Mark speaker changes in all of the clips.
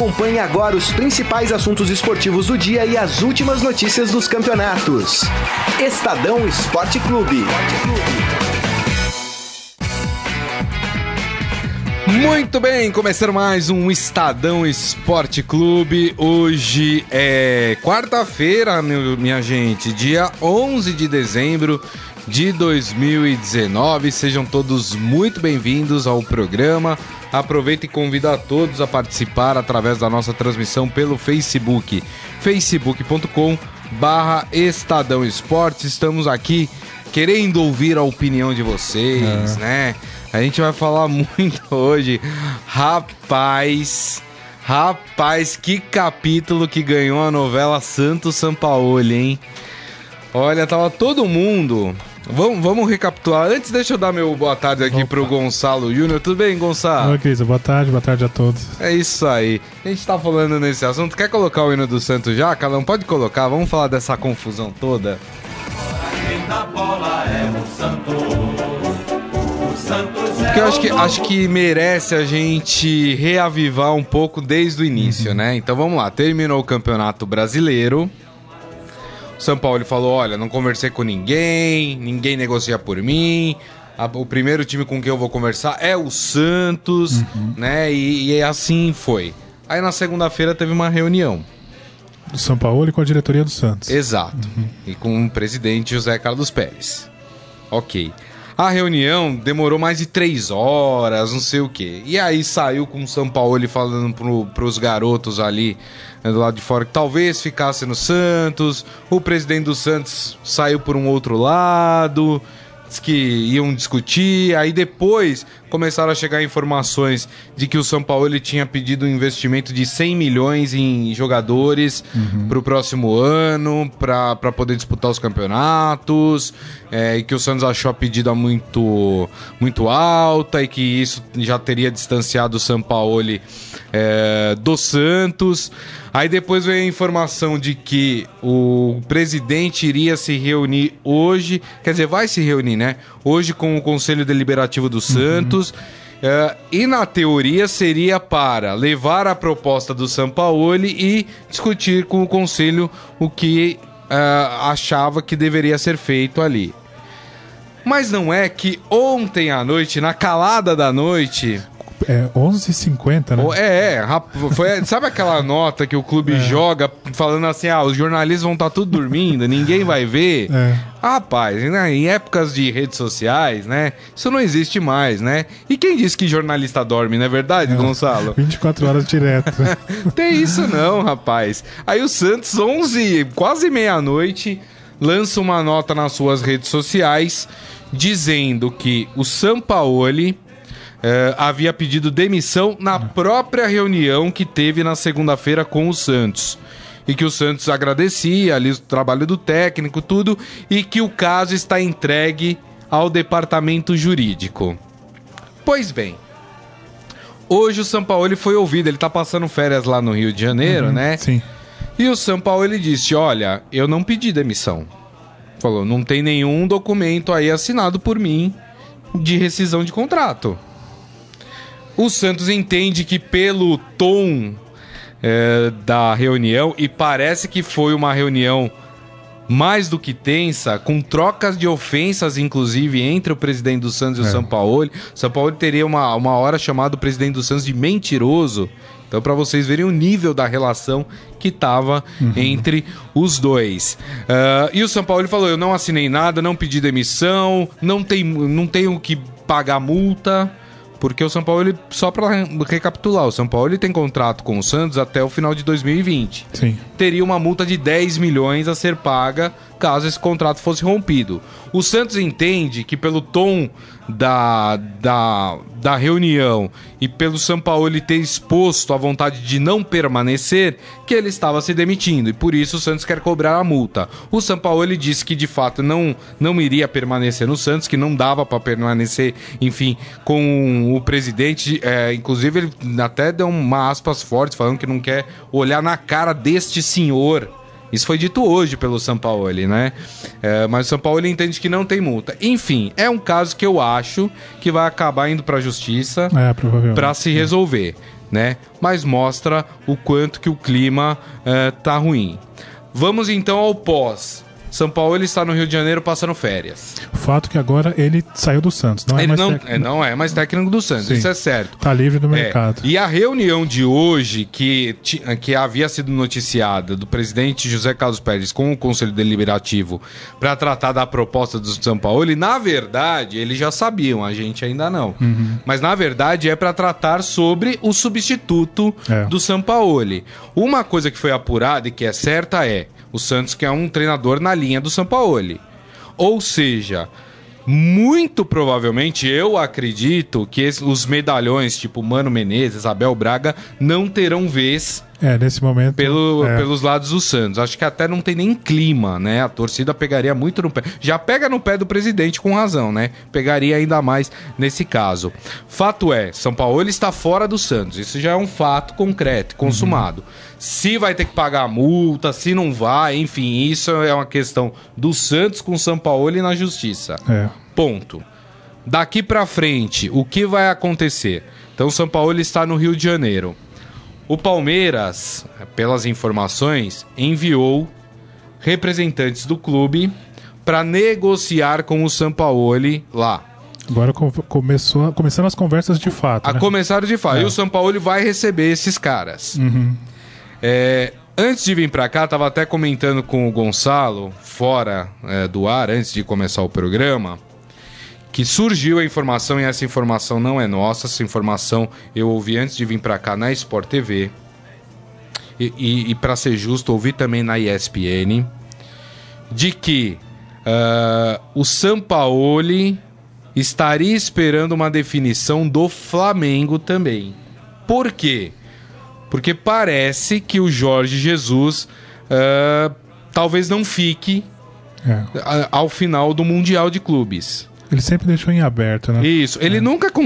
Speaker 1: Acompanhe agora os principais assuntos esportivos do dia e as últimas notícias dos campeonatos. Estadão Esporte Clube.
Speaker 2: Muito bem, começando mais um Estadão Esporte Clube. Hoje é quarta-feira, minha gente, dia 11 de dezembro de 2019. Sejam todos muito bem-vindos ao programa. Aproveita e convida a todos a participar através da nossa transmissão pelo Facebook, facebook.com barra Estadão Esportes. Estamos aqui querendo ouvir a opinião de vocês, é. né? A gente vai falar muito hoje. Rapaz, rapaz, que capítulo que ganhou a novela Santo Sampaoli, hein? Olha, tava todo mundo. Vamos, vamos recapitular. Antes, deixa eu dar meu boa tarde aqui Opa. pro Gonçalo Júnior. Tudo bem, Gonçalo?
Speaker 3: Oi, Cris. Boa tarde, boa tarde a todos.
Speaker 2: É isso aí. A gente tá falando nesse assunto. Quer colocar o hino do Santos já? Calão, pode colocar. Vamos falar dessa confusão toda. Quem da bola é o Santos. Porque eu acho que, acho que merece a gente reavivar um pouco desde o início, uhum. né? Então vamos lá, terminou o Campeonato Brasileiro. São Paulo falou: olha, não conversei com ninguém, ninguém negocia por mim. o primeiro time com quem eu vou conversar é o Santos, uhum. né? E, e assim foi. Aí na segunda-feira teve uma reunião.
Speaker 3: Do São Paulo e com a diretoria do Santos.
Speaker 2: Exato. Uhum. E com o presidente José Carlos Pérez. Ok. A reunião demorou mais de três horas, não sei o quê. E aí saiu com o São Paulo falando pro, pros garotos ali né, do lado de fora que talvez ficasse no Santos. O presidente do Santos saiu por um outro lado que iam discutir, aí depois começaram a chegar informações de que o São Paulo ele tinha pedido um investimento de 100 milhões em jogadores uhum. para o próximo ano, para poder disputar os campeonatos, é, e que o Santos achou a pedida muito, muito alta e que isso já teria distanciado o São Paulo é, do Santos. Aí depois veio a informação de que o presidente iria se reunir hoje, quer dizer, vai se reunir, né? Hoje com o Conselho Deliberativo do Santos. Uhum. Uh, e na teoria seria para levar a proposta do Sampaoli e discutir com o conselho o que uh, achava que deveria ser feito ali. Mas não é que ontem à noite, na calada da noite,
Speaker 3: é 11h50, né?
Speaker 2: É, é. Foi, sabe aquela nota que o clube é. joga falando assim: ah, os jornalistas vão estar tá tudo dormindo, ninguém vai ver? É. Rapaz, né, em épocas de redes sociais, né? Isso não existe mais, né? E quem disse que jornalista dorme, não é verdade, é, Gonçalo?
Speaker 3: 24 horas direto.
Speaker 2: Tem isso não, rapaz. Aí o Santos, 11, quase meia-noite, lança uma nota nas suas redes sociais dizendo que o Sampaoli é, havia pedido demissão na própria reunião que teve na segunda-feira com o Santos. E que o Santos agradecia ali o trabalho do técnico, tudo, e que o caso está entregue ao departamento jurídico. Pois bem, hoje o São Paulo foi ouvido, ele está passando férias lá no Rio de Janeiro, uhum, né?
Speaker 3: Sim.
Speaker 2: E o São Paulo ele disse: Olha, eu não pedi demissão. Falou, não tem nenhum documento aí assinado por mim de rescisão de contrato. O Santos entende que pelo tom é, da reunião, e parece que foi uma reunião mais do que tensa, com trocas de ofensas, inclusive, entre o presidente do Santos e o é. São Paulo. O São Paulo teria uma, uma hora chamado o presidente do Santos de mentiroso. Então, para vocês verem o nível da relação que estava uhum. entre os dois. Uh, e o São Paulo falou: Eu não assinei nada, não pedi demissão, não, tem, não tenho que pagar multa. Porque o São Paulo, ele, só para recapitular, o São Paulo ele tem contrato com o Santos até o final de 2020.
Speaker 3: Sim.
Speaker 2: Teria uma multa de 10 milhões a ser paga caso esse contrato fosse rompido. O Santos entende que pelo tom da, da, da reunião e pelo ele ter exposto a vontade de não permanecer, que ele estava se demitindo e por isso o Santos quer cobrar a multa. O ele disse que de fato não, não iria permanecer no Santos, que não dava para permanecer, enfim, com o presidente. É, inclusive ele até deu uma aspas fortes falando que não quer olhar na cara deste senhor Isso foi dito hoje pelo Sampaoli, né? É, mas o Sampaoli entende que não tem multa. Enfim, é um caso que eu acho que vai acabar indo para a justiça
Speaker 3: É,
Speaker 2: para se resolver, né? Mas mostra o quanto que o clima é, tá ruim. Vamos então ao pós. São Paulo está no Rio de Janeiro passando férias.
Speaker 3: O fato é que agora ele saiu do Santos. Não é
Speaker 2: Ele
Speaker 3: mais
Speaker 2: não
Speaker 3: técnico.
Speaker 2: é, não é mais técnico do Santos,
Speaker 3: Sim.
Speaker 2: isso é certo.
Speaker 3: Tá livre do
Speaker 2: É,
Speaker 3: mercado.
Speaker 2: E a reunião de hoje, que, que havia sido noticiada do presidente José Carlos Pérez com o Conselho Deliberativo para tratar da proposta do São Paulo, e na verdade, eles já sabiam, a gente ainda não.
Speaker 3: Uhum.
Speaker 2: Mas na verdade é para tratar sobre o substituto
Speaker 3: É.
Speaker 2: do Sampaoli. Uma coisa que foi apurada e que é certa é o Santos que é um treinador na linha do Sampaoli. Ou seja, muito provavelmente eu acredito que os medalhões tipo Mano Menezes, Abel Braga não terão vez
Speaker 3: É, nesse momento.
Speaker 2: pelo,
Speaker 3: é,
Speaker 2: pelos lados do Santos. Acho que até não tem nem clima, né? A torcida pegaria muito no pé. Já pega no pé do presidente com razão, né? Pegaria ainda mais nesse caso. Fato é, São Paulo está fora do Santos. Isso já é um fato concreto, consumado. Se vai ter que pagar a multa, se não vai, enfim, isso é uma questão do Santos com o São Paulo e na justiça.
Speaker 3: É.
Speaker 2: Ponto. Daqui pra frente, o que vai acontecer? Então, o São Paulo está no Rio de Janeiro. O Palmeiras, pelas informações, enviou representantes do clube para negociar com o Sampaoli lá.
Speaker 3: Agora co- começou, começando as conversas de fato.
Speaker 2: A
Speaker 3: né?
Speaker 2: começar de fato.
Speaker 3: É.
Speaker 2: E o Sampaoli vai receber esses caras.
Speaker 3: Uhum.
Speaker 2: É, antes de vir pra cá, tava até comentando com o Gonçalo, fora é, do ar, antes de começar o programa, que surgiu a informação, e essa informação não é nossa, essa informação eu ouvi antes de vir pra cá na Sport TV. E, e, e para ser justo, ouvi também na ESPN, de que ah, o Sampaoli estaria esperando uma definição do Flamengo também. Por quê? Porque parece que o Jorge Jesus ah, talvez não fique
Speaker 3: É.
Speaker 2: ao final do Mundial de Clubes.
Speaker 3: Ele sempre deixou em aberto, né?
Speaker 2: Isso, ele nunca com,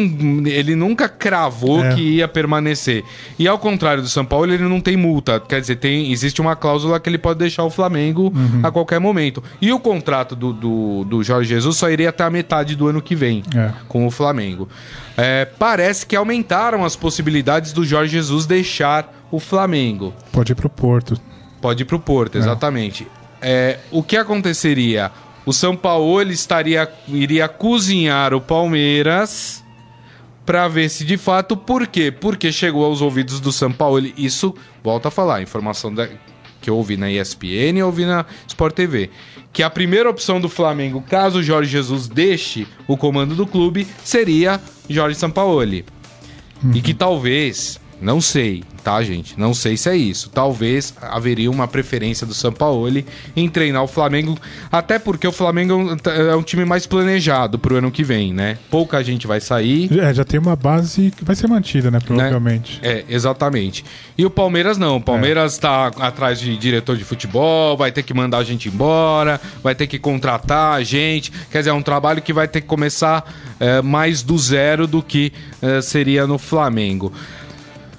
Speaker 2: ele nunca cravou
Speaker 3: É.
Speaker 2: que ia permanecer. E ao contrário do São Paulo, ele não tem multa, quer dizer, tem existe uma cláusula que ele pode deixar o Flamengo
Speaker 3: Uhum.
Speaker 2: a qualquer momento. E o contrato do, do, do Jorge Jesus só iria até a metade do ano que vem
Speaker 3: É.
Speaker 2: com o Flamengo. É, parece que aumentaram as possibilidades do Jorge Jesus deixar o Flamengo.
Speaker 3: Pode ir pro Porto.
Speaker 2: Pode ir pro Porto, exatamente. É, o que aconteceria? O São Paulo estaria iria cozinhar o Palmeiras para ver se de fato por quê? Porque chegou aos ouvidos do São Paulo. Isso volta a falar, informação da- que eu ouvi na ESPN e ouvi na Sport TV, que a primeira opção do Flamengo, caso o Jorge Jesus deixe o comando do clube, seria Jorge Sampaoli. E que talvez, não sei, tá, gente? Não sei se é isso. Talvez haveria uma preferência do Sampaoli em treinar o Flamengo, até porque o Flamengo é um time mais planejado pro ano que vem, né? Pouca gente vai sair.
Speaker 3: É, já tem uma base que vai ser mantida, né? Provavelmente.
Speaker 2: É, exatamente. E o Palmeiras não. O Palmeiras tá atrás de diretor de futebol, vai ter que mandar a gente embora, vai ter que contratar a gente. Quer dizer, é um trabalho que vai ter que começar é, mais do zero do que é, seria no Flamengo.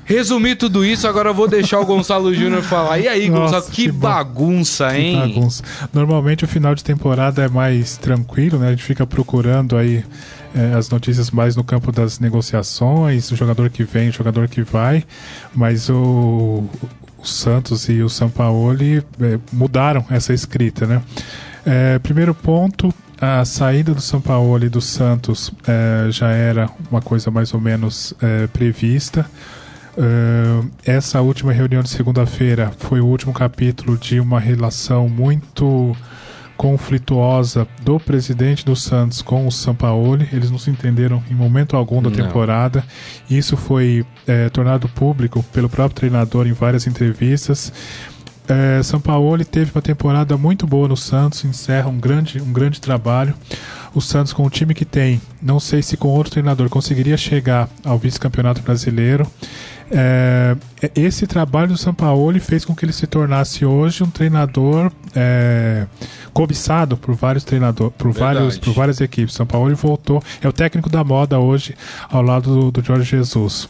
Speaker 2: Resumir tudo isso, agora eu vou deixar o Gonçalo Júnior falar. E aí,
Speaker 3: Nossa,
Speaker 2: Gonçalo, que,
Speaker 3: que
Speaker 2: bagunça,
Speaker 3: Que
Speaker 2: hein?
Speaker 3: bagunça. Normalmente o final de temporada é mais tranquilo, né? A gente fica procurando aí é, as notícias mais no campo das negociações, o jogador que vem, o jogador que vai, mas o, o Santos e o Sampaoli é, mudaram essa escrita, né? É, primeiro ponto, a saída do Sampaoli e do Santos é, já era uma coisa mais ou menos é, prevista. Uh, essa última reunião de segunda-feira foi o último capítulo de uma relação muito conflituosa do presidente do Santos com o Sampaoli. Eles não se entenderam em momento algum da
Speaker 2: Não.
Speaker 3: temporada. Isso foi eh, tornado público pelo próprio treinador em várias entrevistas. É, Sampaoli teve uma temporada muito boa no Santos, encerra um grande, um grande trabalho. O Santos, com o time que tem, não sei se com outro treinador conseguiria chegar ao vice-campeonato brasileiro. É, esse trabalho do Sampaoli fez com que ele se tornasse hoje um treinador é, cobiçado por vários treinadores, por,
Speaker 2: Verdade.
Speaker 3: vários, por várias equipes. Sampaoli voltou, é o técnico da moda hoje ao lado do, do Jorge Jesus.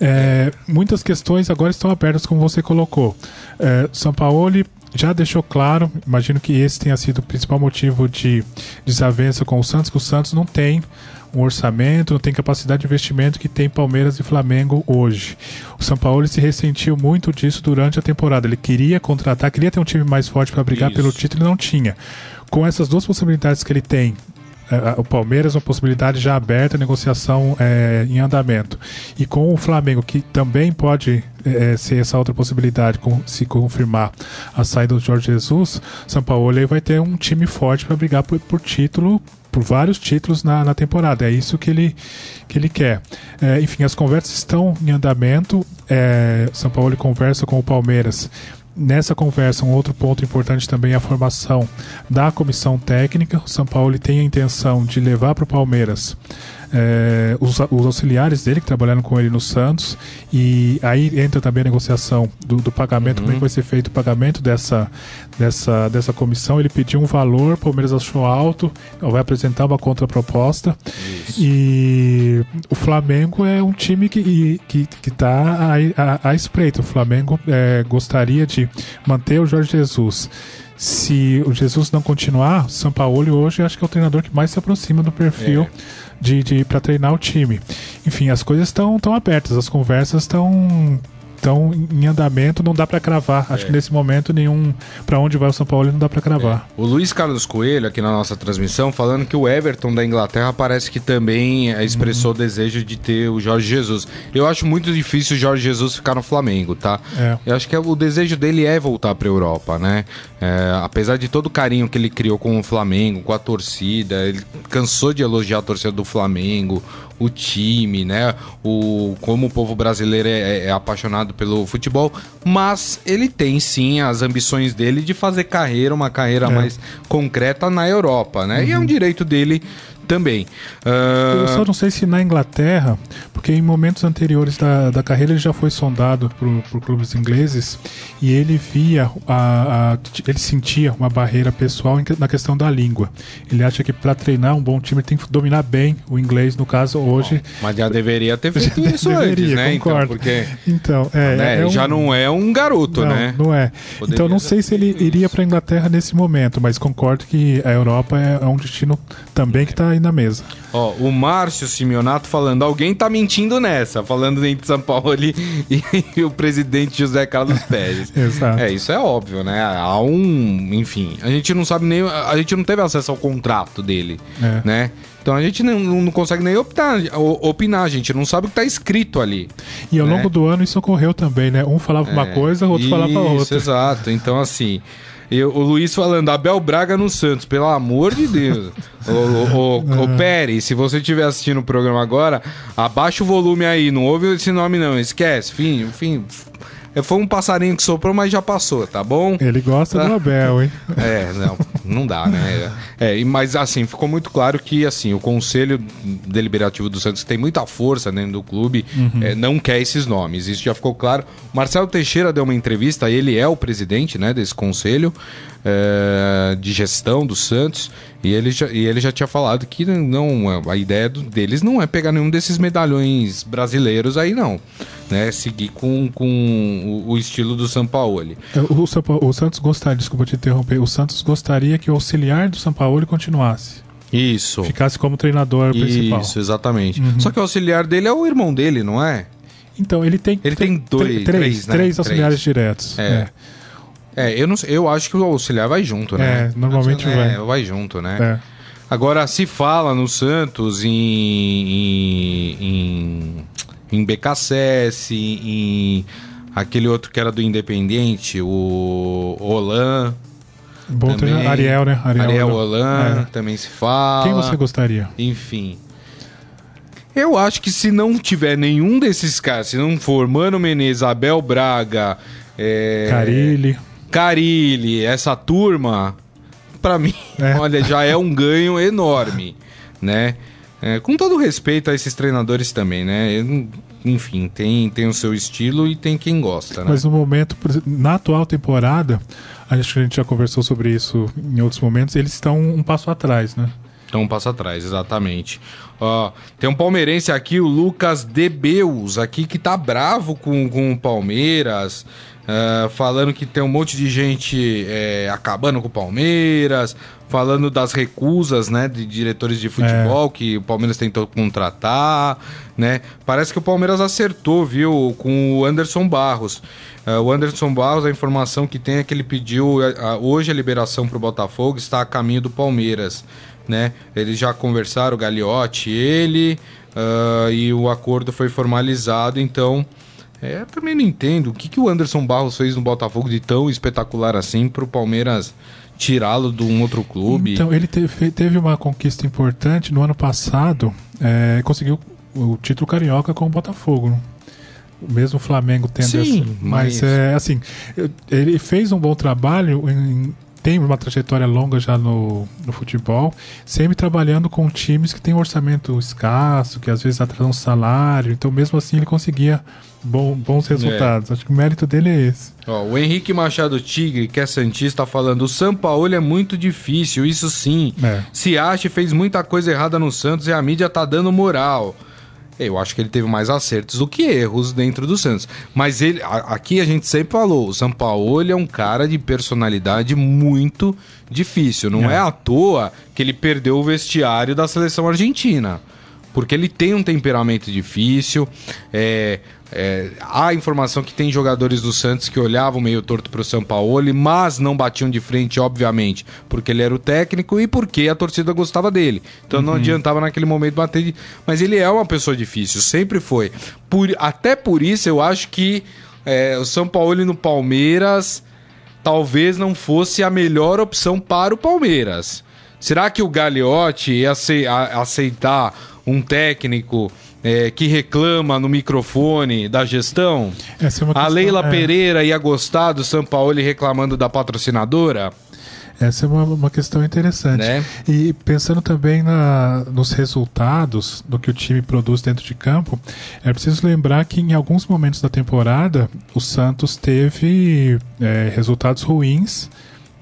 Speaker 3: É, muitas questões agora estão abertas, como você colocou. É, São Paulo já deixou claro, imagino que esse tenha sido o principal motivo de desavença com o Santos, que o Santos não tem um orçamento, não tem capacidade de investimento que tem Palmeiras e Flamengo hoje. O São Paulo se ressentiu muito disso durante a temporada. Ele queria contratar, queria ter um time mais forte para brigar Isso. pelo título e não tinha. Com essas duas possibilidades que ele tem, é, o Palmeiras, uma possibilidade já aberta, negociação é, em andamento. E com o Flamengo, que também pode é, ser essa outra possibilidade, com, se confirmar a saída do Jorge Jesus, São Paulo aí vai ter um time forte para brigar por, por, título. Por vários títulos na, na, temporada, é isso que ele, que ele quer. É, enfim, as conversas estão em andamento. É, São Paulo conversa com o Palmeiras Nessa conversa, um outro ponto importante também é a formação da comissão técnica. O São Paulo tem a intenção de levar para o Palmeiras é, os, os, auxiliares dele que trabalharam com ele no Santos e aí entra também a negociação do, do pagamento, uhum. como é que vai ser feito o pagamento dessa, dessa, dessa comissão. Ele pediu um valor, o Palmeiras achou alto, vai apresentar uma contraproposta e o Flamengo é um time que que que está à, à, espreita. O Flamengo é, gostaria de manter o Jorge Jesus se o Jesus não continuar, o São Paulo hoje acho que é o treinador que mais se aproxima do perfil é de, de para treinar o time. Enfim, as coisas estão tão abertas, as conversas estão estão em andamento, não dá para cravar. Acho é. que nesse momento nenhum para onde vai o São Paulo não dá para cravar.
Speaker 2: É. O Luiz Carlos Coelho aqui na nossa transmissão falando que o Everton da Inglaterra parece que também expressou hum. o desejo de ter o Jorge Jesus. Eu acho muito difícil o Jorge Jesus ficar no Flamengo, tá? É. Eu acho que o desejo dele é voltar para Europa, né? É, apesar de todo o carinho que ele criou com o Flamengo, com a torcida, ele cansou de elogiar a torcida do Flamengo, o time, né? O, como o povo brasileiro é, é, é apaixonado pelo futebol, mas ele tem sim as ambições dele de fazer carreira, uma carreira é. mais concreta na Europa, né? Uhum. E é um uhum. direito dele também.
Speaker 3: Uh... Eu só não sei se na Inglaterra, porque em momentos anteriores da, da carreira ele já foi sondado por, por clubes ingleses e ele via, a, a, ele sentia uma barreira pessoal na questão da língua. Ele acha que para treinar um bom time tem que dominar bem o inglês, no caso hoje. Bom,
Speaker 2: mas já deveria ter feito isso deveria, antes, né?
Speaker 3: Então, concordo. Então, porque então, é,
Speaker 2: né? é um... já não é um garoto,
Speaker 3: não,
Speaker 2: né?
Speaker 3: Não é. Poderia então não sei se ele iria para a Inglaterra nesse momento, mas concordo que a Europa é, é um destino também que está na mesa.
Speaker 2: Ó, o Márcio Simeonato falando, alguém tá mentindo nessa, falando entre São Paulo e, e, o presidente José Carlos Pérez.
Speaker 3: Exato.
Speaker 2: É, isso é óbvio, né? Há um, enfim, a gente não sabe nem, a gente não teve acesso ao contrato dele, é. né? Então a gente não, não consegue nem optar, opinar, a gente não sabe o que está escrito ali.
Speaker 3: E ao né? longo do ano isso ocorreu também, né? Um falava é, uma coisa, o outro isso, falava outra.
Speaker 2: Exato. Então, assim, eu, o Luiz falando, Abel Braga no Santos, pelo amor de Deus. ô, ô, ô, ô, Pérez, se você estiver assistindo o programa agora, abaixa o volume aí, não ouve esse nome não, esquece, fim, fim, é, foi um passarinho que soprou, mas já passou, tá bom?
Speaker 3: Ele gosta tá? do Abel, hein?
Speaker 2: É, não, não dá, né? É, mas assim, ficou muito claro que assim, o Conselho Deliberativo do Santos, que tem muita força dentro do clube, uhum. é, não quer esses nomes. Isso já ficou claro. Marcelo Teixeira deu uma entrevista, ele é o presidente né, desse conselho é, de gestão do Santos. E ele, já, e ele já tinha falado que não a ideia deles não é pegar nenhum desses medalhões brasileiros aí, não. Né? Seguir com, com o, o estilo do São Paulo. ali
Speaker 3: é, o, o Santos gostaria, desculpa te interromper, o Santos gostaria que o auxiliar do São Paulo continuasse.
Speaker 2: Isso.
Speaker 3: Ficasse como treinador principal.
Speaker 2: Isso, exatamente. Uhum. Só que o auxiliar dele é o irmão dele, não é?
Speaker 3: Então, ele tem.
Speaker 2: Ele tem dois, três,
Speaker 3: três, né? três auxiliares três. diretos.
Speaker 2: É. é. É, eu, não, eu acho que o auxiliar vai junto, né?
Speaker 3: É, normalmente é, vai.
Speaker 2: vai junto, né? É. Agora, se fala no Santos em, em, em, em BKSS, em aquele outro que era do Independente, o Olan.
Speaker 3: Bom também, Ariel, né?
Speaker 2: Ariel, Ariel Olan, é. também se fala.
Speaker 3: Quem você gostaria?
Speaker 2: Enfim. Eu acho que se não tiver nenhum desses caras, se não for Mano Menezes, Abel Braga, é...
Speaker 3: Carilli.
Speaker 2: Carilli, essa turma, para mim, é. olha, já é um ganho enorme, né? É, com todo respeito a esses treinadores também, né? Enfim, tem, tem o seu estilo e tem quem gosta, né?
Speaker 3: Mas no momento, na atual temporada, acho que a gente já conversou sobre isso em outros momentos, eles estão um passo atrás, né?
Speaker 2: Estão um passo atrás, exatamente. Ó, tem um palmeirense aqui, o Lucas Debeus, aqui que tá bravo com, com o Palmeiras. Uh, falando que tem um monte de gente é, acabando com o Palmeiras, falando das recusas, né, de diretores de futebol é. que o Palmeiras tentou contratar, né? Parece que o Palmeiras acertou, viu, com o Anderson Barros. Uh, o Anderson Barros, a informação que tem é que ele pediu uh, hoje a liberação para o Botafogo, está a caminho do Palmeiras, né? Eles já conversaram, o Gagliotti, ele, e o acordo foi formalizado, então é, também não entendo. O que, que o Anderson Barros fez no Botafogo de tão espetacular assim pro Palmeiras tirá-lo de um outro clube?
Speaker 3: Então, ele teve, teve uma conquista importante no ano passado, é, conseguiu o título carioca com o Botafogo. Né? Mesmo o Flamengo tendo
Speaker 2: Sim,
Speaker 3: essa, mas, mas é assim, ele fez um bom trabalho em, tem uma trajetória longa já no, no futebol, sempre trabalhando com times que têm um orçamento escasso, que às vezes atrasam salário, então mesmo assim ele conseguia bom, bons resultados. É. Acho que o mérito dele é esse.
Speaker 2: Ó, o Henrique Machado Tigre, que é Santista, falando: o São Paulo é muito difícil, isso sim. É. Se acha fez muita coisa errada no Santos e a mídia tá dando moral. Eu acho que ele teve mais acertos do que erros dentro do Santos. Mas ele, a, aqui a gente sempre falou, o São Paulo é um cara de personalidade muito difícil. Não é. é à toa que ele perdeu o vestiário da seleção argentina. Porque ele tem um temperamento difícil. É, é, há informação que tem jogadores do Santos que olhavam meio torto para o São Paulo, mas não batiam de frente, obviamente, porque ele era o técnico e porque a torcida gostava dele. Então uhum. não adiantava naquele momento bater. De... Mas ele é uma pessoa difícil, sempre foi. Por... Até por isso eu acho que é, o São Paulo no Palmeiras talvez não fosse a melhor opção para o Palmeiras. Será que o Gagliotti ia aceitar um técnico é, que reclama no microfone da gestão? É a Leila é... Pereira ia gostar do São Paulo reclamando da patrocinadora?
Speaker 3: Essa é uma, uma questão interessante. Né? E pensando também na, nos resultados do que o time produz dentro de campo, é preciso lembrar que em alguns momentos da temporada o Santos teve é, resultados ruins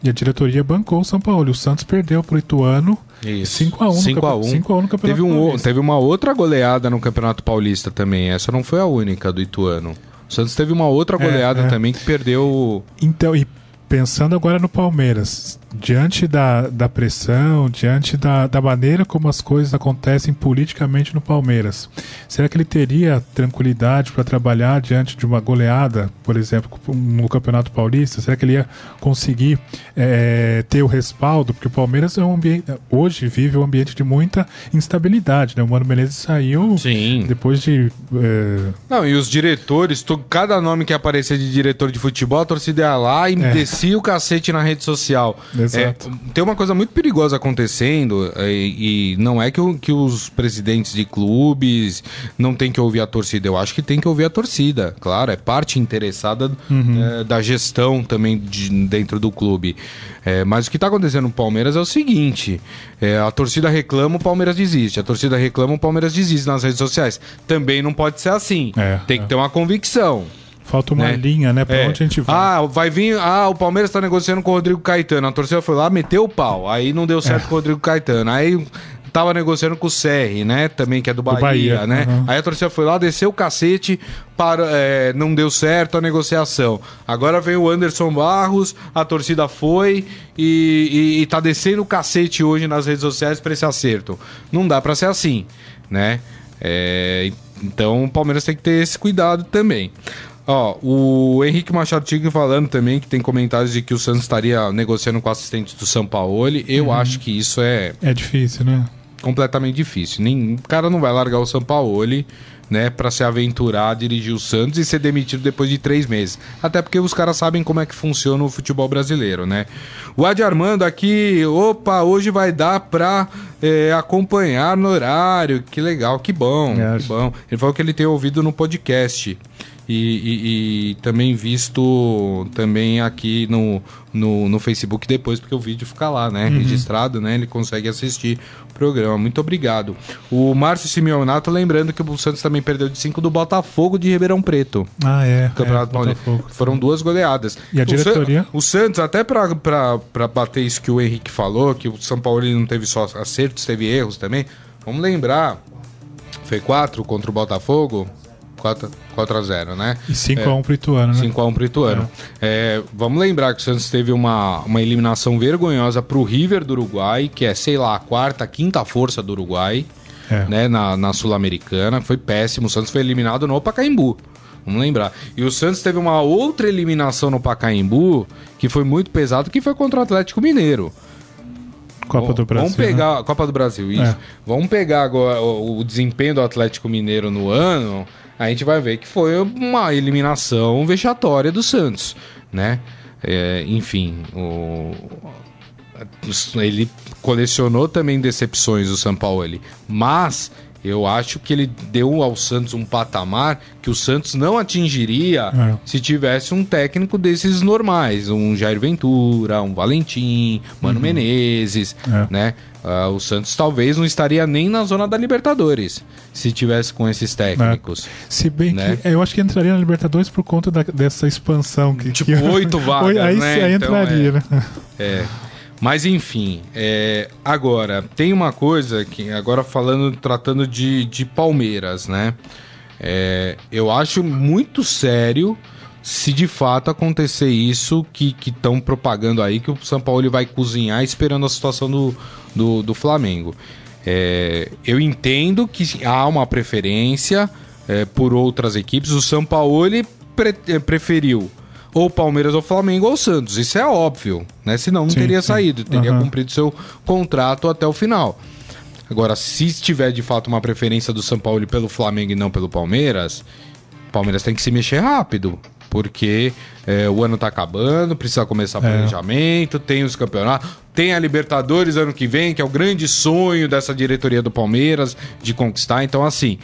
Speaker 3: e a diretoria bancou o São Paulo. O Santos perdeu para o Ituano 5x1
Speaker 2: no, 5 a 1. 5 a 1 no Campeonato teve um, Paulista. Teve uma outra goleada no Campeonato Paulista também. Essa não foi a única do Ituano. O Santos teve uma outra é, goleada é, é. também que perdeu.
Speaker 3: Então, e pensando agora no Palmeiras, diante da, da pressão, diante da, da maneira como as coisas acontecem politicamente no Palmeiras, será que ele teria tranquilidade para trabalhar diante de uma goleada, por exemplo, no Campeonato Paulista? Será que ele ia conseguir é, ter o respaldo? Porque o Palmeiras é um ambiente, hoje vive um ambiente de muita instabilidade. Né? O Mano Menezes saiu
Speaker 2: Sim.
Speaker 3: depois de. É...
Speaker 2: Não, e os diretores, tu, cada nome que aparecia de diretor de futebol, a torcida ia lá e é. Descia o cacete na rede social.
Speaker 3: Exato.
Speaker 2: É, tem uma coisa muito perigosa acontecendo é, e não é que, o, que os presidentes de clubes não tem que ouvir a torcida. Eu acho que tem que ouvir a torcida. Claro, é parte interessada uhum. é, da gestão também de, dentro do clube. É, mas o que está acontecendo no Palmeiras é o seguinte: é, a torcida reclama, o Palmeiras desiste. A torcida reclama, o Palmeiras desiste nas redes sociais. Também não pode ser assim. É, tem que ter uma convicção.
Speaker 3: Falta uma né? linha, né? Pra é. onde a gente vai.
Speaker 2: Ah, vai vir. Ah, o Palmeiras tá negociando com o Rodrigo Caetano. A torcida foi lá, meteu o pau. Aí não deu certo é. com o Rodrigo Caetano. Aí tava negociando com o Serri, né? Também que é do Bahia, Bahia. né? Uhum. Aí a torcida foi lá, desceu o cacete, para, é, não deu certo a negociação. Agora veio o Anderson Barros, a torcida foi e, e, e tá descendo o cacete hoje nas redes sociais para esse acerto. Não dá para ser assim, né? É, então o Palmeiras tem que ter esse cuidado também. Ó, o Henrique Machado Tigre falando também que tem comentários de que o Santos estaria negociando com o assistente do São Paulo. Eu uhum. acho que isso é.
Speaker 3: É difícil, né?
Speaker 2: Completamente difícil. Nem, o cara não vai largar o São Paulo, né, para se aventurar, dirigir o Santos e ser demitido depois de três meses. Até porque os caras sabem como é que funciona o futebol brasileiro, né? O Adi Armando aqui, opa, hoje vai dar pra é, acompanhar no horário. Que legal, que bom, é, que bom. Ele falou que ele tem ouvido no podcast e, e, e, também visto também aqui no, no, no, Facebook depois, porque o vídeo fica lá, né? Uhum. Registrado, né? Ele consegue assistir o programa. Muito obrigado. O Márcio Simeonato, lembrando que o Santos também perdeu de 5 do Botafogo de Ribeirão Preto.
Speaker 3: Ah, é.
Speaker 2: Campeonato é, Foram duas goleadas.
Speaker 3: E a diretoria?
Speaker 2: O, San, o Santos, até para bater isso que o Henrique falou, que o São Paulo não teve só acertos, teve erros também. Vamos lembrar, Foi 4 contra o Botafogo? 4, 4 a 0 né?
Speaker 3: E 5 a 1 pro Ituano, né?
Speaker 2: 5 a 1 pro Ituano. É, vamos lembrar que o Santos teve uma, uma eliminação vergonhosa pro River do Uruguai, que é, sei lá, a quarta, quinta força do Uruguai,
Speaker 3: É.
Speaker 2: né, na, na Sul-Americana. Foi péssimo. O Santos foi eliminado no Pacaembu. Vamos lembrar. E o Santos teve uma outra eliminação no Pacaembu, que foi muito pesado, que foi contra o Atlético Mineiro.
Speaker 3: Copa do Brasil.
Speaker 2: Vamos pegar Copa do Brasil, isso.
Speaker 3: É.
Speaker 2: Vamos pegar agora o, o desempenho do Atlético Mineiro no ano. A gente vai ver que foi uma eliminação vexatória do Santos, né? É, enfim, o- ele colecionou também decepções o São Paulo, ali, mas eu acho que ele deu ao Santos um patamar que o Santos não atingiria
Speaker 3: É.
Speaker 2: se tivesse um técnico desses normais, um Jair Ventura, um Valentim, Mano Menezes,
Speaker 3: É.
Speaker 2: né? Ah, o Santos talvez não estaria nem na zona da Libertadores se tivesse com esses técnicos.
Speaker 3: Se bem
Speaker 2: né?
Speaker 3: que eu acho que entraria na Libertadores por conta da- dessa expansão. Que,
Speaker 2: Tipo,
Speaker 3: que-
Speaker 2: oito vagas,
Speaker 3: aí,
Speaker 2: né?
Speaker 3: aí
Speaker 2: Então,
Speaker 3: entraria,
Speaker 2: é.
Speaker 3: né?
Speaker 2: É. Mas enfim, é, agora, tem uma coisa que, agora falando, tratando de, de Palmeiras, né? É, eu acho muito sério se de fato acontecer isso que estão propagando aí, que o São Paulo ele vai cozinhar esperando a situação do, do, do Flamengo. É, eu entendo que há uma preferência é, por outras equipes. O São Paulo ele pre- eh, preferiu ou Palmeiras ou Flamengo ou Santos. Isso é óbvio, né? Senão não
Speaker 3: Sim,
Speaker 2: teria
Speaker 3: sim.
Speaker 2: saído, teria
Speaker 3: Aham.
Speaker 2: cumprido seu contrato até o final. Agora, se tiver de fato uma preferência do São Paulo pelo Flamengo e não pelo Palmeiras, o Palmeiras tem que se mexer rápido. Porque é, o ano tá acabando, precisa começar o planejamento, tem os campeonatos, tem a Libertadores ano que vem, que é o grande sonho dessa diretoria do Palmeiras de conquistar. Então, assim,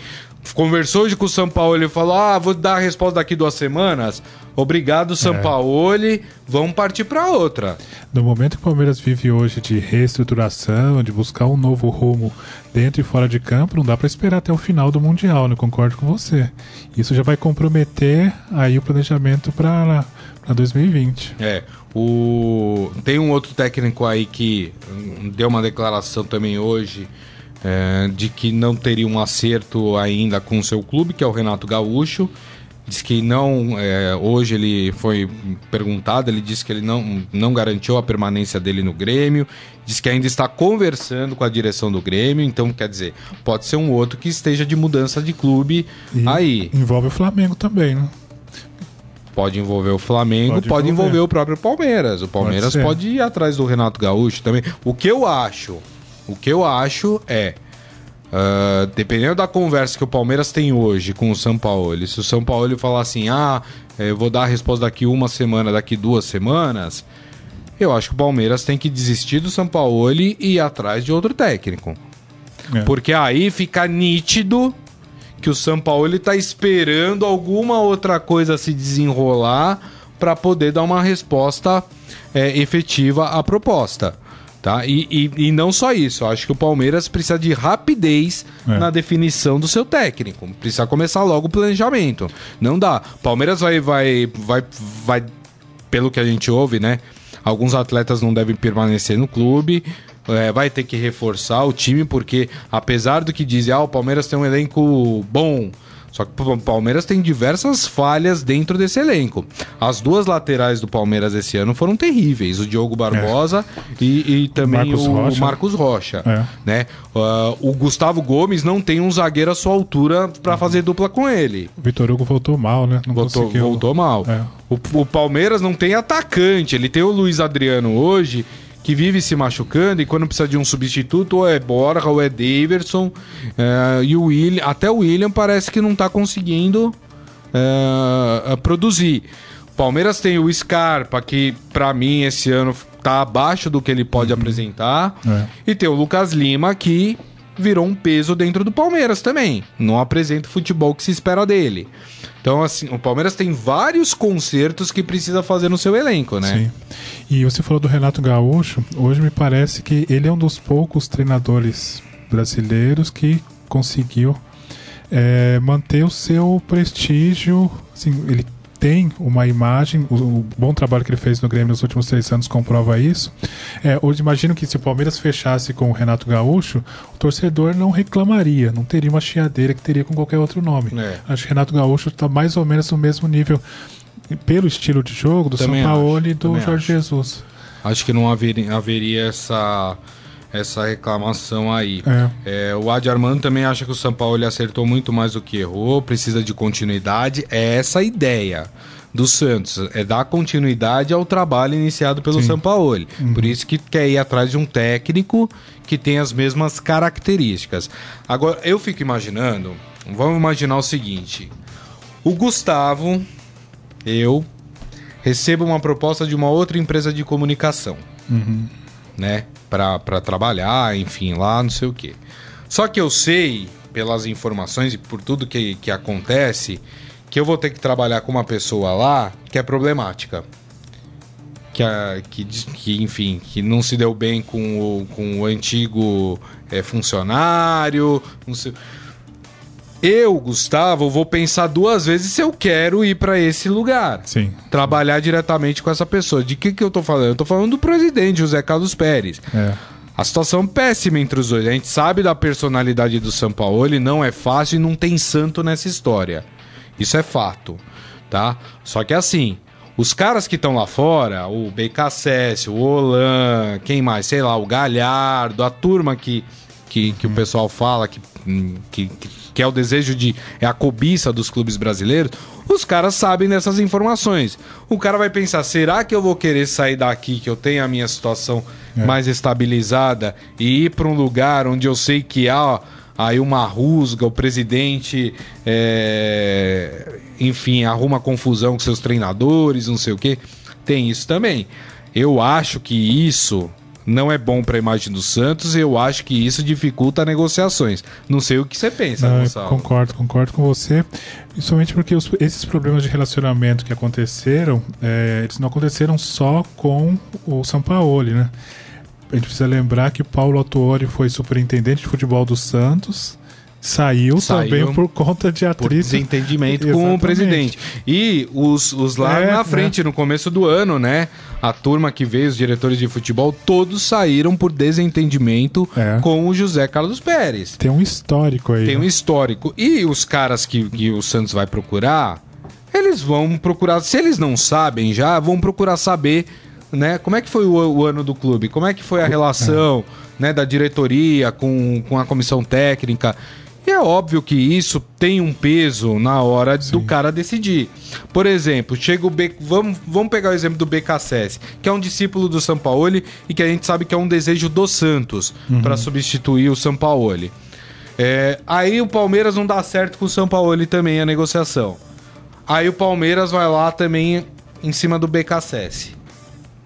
Speaker 2: conversou hoje com o São Paulo e falou: Ah, vou dar a resposta daqui duas semanas. Obrigado, São
Speaker 3: É.
Speaker 2: Paulo. Vamos partir para outra.
Speaker 3: No momento que o Palmeiras vive hoje de reestruturação, de buscar um novo rumo dentro e fora de campo, não dá para esperar até o final do Mundial, né? Concordo com você. Isso já vai comprometer aí o planejamento para 2020.
Speaker 2: É, o... tem um outro técnico aí que hum, deu uma declaração também hoje é, de que não teria um acerto ainda com o seu clube, que é o Renato Gaúcho. Diz que não. é, hoje ele foi perguntado, ele disse que ele não, não garantiu a permanência dele no Grêmio. Diz que ainda está conversando com a direção do Grêmio. Então, quer dizer, pode ser um outro que esteja de mudança de clube
Speaker 3: E
Speaker 2: aí.
Speaker 3: envolve o Flamengo também, né?
Speaker 2: Pode envolver o Flamengo, pode,
Speaker 3: Pode
Speaker 2: envolver.
Speaker 3: envolver
Speaker 2: o próprio Palmeiras. O Palmeiras
Speaker 3: ser.
Speaker 2: pode, ir atrás do Renato Gaúcho também. O que eu acho, o que eu acho é, ah, dependendo da conversa que o Palmeiras tem hoje com o São Paulo, se o São Paulo falar assim, ah, eh, eu vou dar a resposta daqui uma semana, daqui duas semanas, eu acho que o Palmeiras tem que desistir do São Paulo e ir atrás de outro técnico.
Speaker 3: É.
Speaker 2: Porque aí fica nítido que o São Paulo está esperando alguma outra coisa se desenrolar para poder dar uma resposta é, efetiva à proposta. Tá? E, e, e não só isso, eu acho que o Palmeiras precisa de rapidez
Speaker 3: É.
Speaker 2: na definição do seu técnico. Precisa começar logo o planejamento. Não dá. Palmeiras vai, vai, vai, vai, pelo que a gente ouve, né? Alguns atletas não devem permanecer no clube. é, vai ter que reforçar o time, porque apesar do que dizem, ah, o Palmeiras tem um elenco bom. Só que o Palmeiras tem diversas falhas dentro desse elenco. As duas laterais do Palmeiras esse ano foram terríveis. O Diogo Barbosa e, e também
Speaker 3: Marcos
Speaker 2: o
Speaker 3: Rocha.
Speaker 2: Marcos Rocha.
Speaker 3: É.
Speaker 2: Né? Ah, o Gustavo Gomes não tem um zagueiro à sua altura para fazer dupla com ele.
Speaker 3: O Vitor Hugo voltou mal, né? Não
Speaker 2: Voltou,
Speaker 3: conseguiu.
Speaker 2: voltou mal.
Speaker 3: É.
Speaker 2: O, o Palmeiras não tem atacante. Ele tem o Luiz Adriano hoje, que vive se machucando, e quando precisa de um substituto, ou é Borja, ou é Daverson. é, e o William, até o William parece que não tá conseguindo é, produzir. Palmeiras tem o Scarpa, que pra mim esse ano tá abaixo do que ele pode apresentar.
Speaker 3: É.
Speaker 2: E tem o Lucas Lima, que virou um peso dentro do Palmeiras também. Não apresenta o futebol que se espera dele. Então, assim, o Palmeiras tem vários consertos que precisa fazer no seu elenco, né?
Speaker 3: Sim. E você falou do Renato Gaúcho. Hoje me parece que ele é um dos poucos treinadores brasileiros que conseguiu é, manter o seu prestígio. Assim, ele tem uma imagem, o, o, bom trabalho que ele fez no Grêmio nos últimos três anos comprova isso. É, hoje imagino que se o Palmeiras fechasse com o Renato Gaúcho, o torcedor não reclamaria, não teria uma chiadeira que teria com qualquer outro nome. É. Acho que o Renato Gaúcho está mais ou menos no mesmo nível pelo estilo de jogo do Também São Paulo e do Também Jorge acho. Jesus.
Speaker 2: Acho que não haveria, haveria essa essa reclamação aí. É. É, o Adi Armando também acha que o São Paulo acertou muito mais do que errou, precisa de continuidade. É essa a ideia do Santos, é dar continuidade ao trabalho iniciado pelo Sim. São Paulo. Uhum. Por isso que quer ir atrás de um técnico que tem as mesmas características. Agora, eu fico imaginando, vamos imaginar o seguinte: o Gustavo, eu, recebo uma proposta de uma outra empresa de comunicação. Uhum. Né? Para trabalhar, enfim, lá, não sei o quê. Só que eu sei, pelas informações e por tudo que, que acontece, que eu vou ter que trabalhar com uma pessoa lá que é problemática. Que, que, que enfim, que não se deu bem com o, com o antigo é, funcionário, não sei eu, Gustavo, vou pensar duas vezes se eu quero ir para esse lugar.
Speaker 3: Sim.
Speaker 2: Trabalhar diretamente com essa pessoa. De que que eu tô falando? Eu tô falando do presidente, José Carlos Pérez. É. A situação péssima entre os dois. A gente sabe da personalidade do São Paulo, ele não é fácil e não tem santo nessa história. Isso é fato, tá? Só que assim, os caras que estão lá fora, o BKSS, o Olan, quem mais? Sei lá, o Galhardo, a turma que, que, que o pessoal fala que, que, que que é o desejo de. é a cobiça dos clubes brasileiros, os caras sabem dessas informações. O cara vai pensar: será que eu vou querer sair daqui, que eu tenho a minha situação é. mais estabilizada, e ir para um lugar onde eu sei que há aí uma rusga, o presidente, é, enfim, arruma confusão com seus treinadores, não sei o quê. Tem isso também. Eu acho que isso não é bom para a imagem do Santos e eu acho que isso dificulta negociações. Não sei o que você pensa, não, Gonçalo.
Speaker 3: Concordo, concordo com você. Principalmente porque os, esses problemas de relacionamento que aconteceram, é, eles não aconteceram só com o São Paulo, né? A gente precisa lembrar que Paulo Autuori foi superintendente de futebol do Santos Saiu, Saiu também por conta de atriz.
Speaker 2: Por desentendimento com o presidente. E os, os lá é, na frente, é. no começo do ano, né? A turma que veio, os diretores de futebol, todos saíram por desentendimento é. com o José Carlos Pérez.
Speaker 3: Tem um histórico aí.
Speaker 2: Tem né? um histórico. E os caras que, que o Santos vai procurar, eles vão procurar. Se eles não sabem já, vão procurar saber, né? Como é que foi o, o ano do clube? Como é que foi a relação, é. né? Da diretoria com, com a comissão técnica. E é óbvio que isso tem um peso na hora Sim. do cara decidir. Por exemplo, chega o B... vamos, vamos pegar o exemplo do BKSS, que é um discípulo do Sampaoli e que a gente sabe que é um desejo do Santos uhum. para substituir o Sampaoli. É, aí o Palmeiras não dá certo com o Sampaoli também a negociação. Aí o Palmeiras vai lá também em cima do BKSS.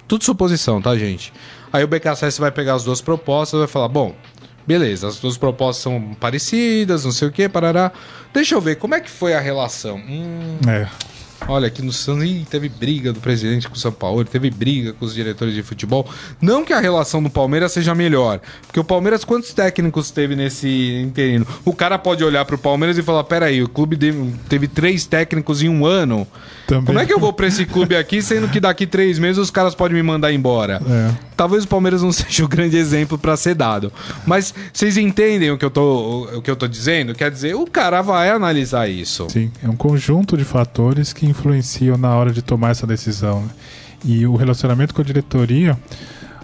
Speaker 2: Tudo suposição, tá, gente? Aí o BKSS vai pegar as duas propostas e vai falar: bom, Beleza, as duas propostas são parecidas, não sei o que, parará. Deixa eu ver, como é que foi a relação? Hum, é. Olha, aqui no Santos teve briga do presidente com o São Paulo, teve briga com os diretores de futebol. Não que a relação do Palmeiras seja melhor, porque o Palmeiras, quantos técnicos teve nesse interino? O cara pode olhar pro Palmeiras e falar: peraí, o clube teve três técnicos em um ano. Também. Como é que eu vou pra esse clube aqui, sendo que daqui três meses os caras podem me mandar embora? É. Talvez o Palmeiras não seja o grande exemplo para ser dado. Mas vocês entendem o que, eu tô, o que eu tô dizendo? Quer dizer, o cara vai analisar isso.
Speaker 3: Sim, é um conjunto de fatores que influenciam na hora de tomar essa decisão. Né? E o relacionamento com a diretoria,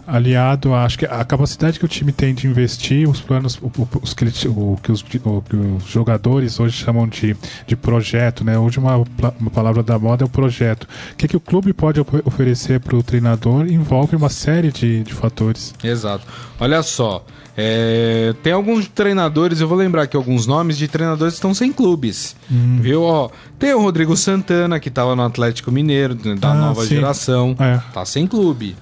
Speaker 3: aliado a, acho que a capacidade que o time tem de investir, os planos, os que, o, que, os, o, que os jogadores hoje chamam de, de projeto, né? Hoje uma, uma palavra da moda é o projeto. O que, que o clube pode oferecer para o treinador envolve uma série de, de fatores.
Speaker 2: Exato. Olha só, é, tem alguns treinadores, eu vou lembrar aqui alguns nomes de treinadores que estão sem clubes. Hum. Viu? Ó, tem o Rodrigo Santana, que estava no Atlético Mineiro, da ah, nova sim. geração. É. Tá sem clube.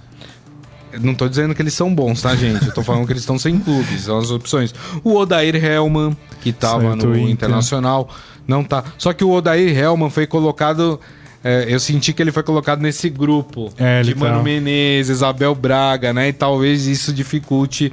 Speaker 2: Não estou dizendo que eles são bons, tá, gente? Eu tô falando que eles estão sem clubes, são as opções. O Odair Helman, que estava no Internacional, não tá. Só que o Odair Helman foi colocado. É, eu senti que ele foi colocado nesse grupo
Speaker 3: é,
Speaker 2: de Mano tá. Menezes, Abel Braga, né? E talvez isso dificulte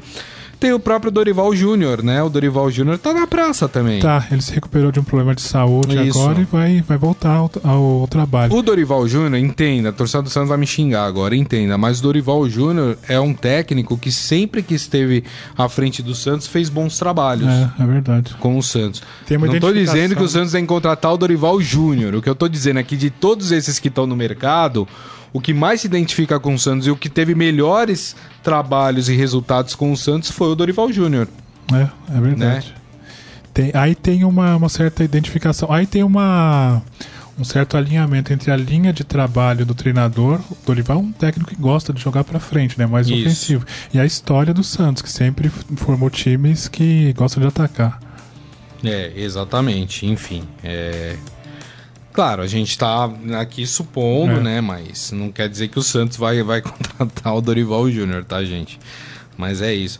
Speaker 2: Tem o próprio Dorival Júnior, né? O Dorival Júnior tá na praça também.
Speaker 3: Tá, ele se recuperou de um problema de saúde
Speaker 2: Isso.
Speaker 3: agora e vai, vai voltar ao, ao trabalho.
Speaker 2: O Dorival Júnior, entenda, a torcida do Santos vai me xingar agora, entenda, mas o Dorival Júnior é um técnico que sempre que esteve à frente do Santos fez bons trabalhos.
Speaker 3: É, é verdade.
Speaker 2: Com o Santos. Não tô dizendo que o Santos tem que contratar o Dorival Júnior. O que eu tô dizendo é que de todos esses que estão no mercado, o que mais se identifica com o Santos e o que teve melhores trabalhos e resultados com o Santos foi o Dorival Júnior.
Speaker 3: É, é verdade. Tem, aí tem uma, uma certa identificação. Aí tem uma um certo alinhamento entre a linha de trabalho do treinador. O Dorival é um técnico que gosta de jogar pra frente, né? Mais
Speaker 2: Isso.
Speaker 3: ofensivo. E a história do Santos, que sempre formou times que gostam de atacar.
Speaker 2: É, exatamente. Enfim, é... Claro, a gente tá aqui supondo,
Speaker 3: É.
Speaker 2: né? Mas não quer dizer que o Santos vai, vai contratar o Dorival Júnior, tá, gente? Mas é isso.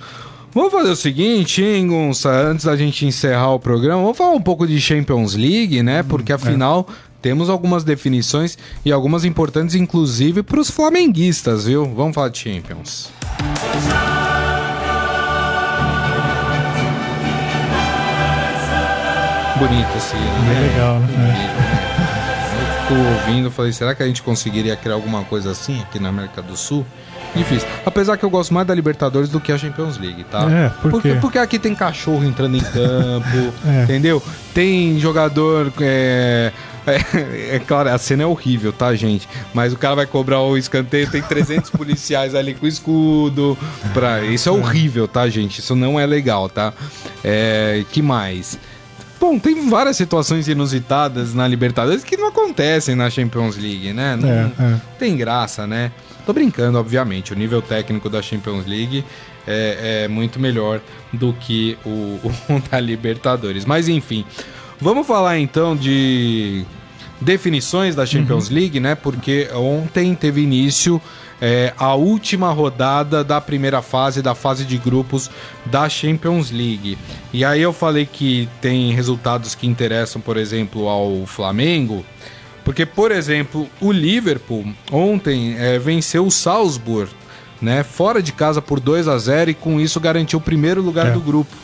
Speaker 2: Vamos fazer o seguinte, hein, Gonça? Antes da gente encerrar o programa, vamos falar um pouco de Champions League, né? Porque afinal temos algumas definições e algumas importantes, inclusive, para os flamenguistas, viu? Vamos falar de Champions. Bonito esse.
Speaker 3: Bem
Speaker 2: né?
Speaker 3: legal, né?
Speaker 2: Eu fico ouvindo, falei, será que a gente conseguiria criar alguma coisa assim aqui na América do Sul? Difícil. Apesar que eu gosto mais da Libertadores do que a Champions League, tá?
Speaker 3: É, por
Speaker 2: porque, porque aqui tem cachorro entrando em campo,
Speaker 3: É.
Speaker 2: entendeu? Tem jogador. É, é, é claro, a cena é horrível, tá, gente? Mas o cara vai cobrar o escanteio, tem 300 policiais ali com escudo. Pra... Isso é horrível, tá, gente? Isso não é legal, tá? É, que mais? Bom, tem várias situações inusitadas na Libertadores que não acontecem na Champions League, né? Não
Speaker 3: É, é.
Speaker 2: tem graça, né? Tô brincando, obviamente. O nível técnico da Champions League é, é muito melhor do que o, o da Libertadores. Mas enfim, vamos falar então de definições da Champions League, né? Porque ontem teve início é, a última rodada da primeira fase, da fase de grupos da Champions League. E aí eu falei que tem resultados que interessam, por exemplo, ao Flamengo. Porque, por exemplo, o Liverpool ontem é, venceu o Salzburg, né? Fora de casa por 2 a 0 e com isso garantiu o primeiro lugar
Speaker 3: É.
Speaker 2: do grupo.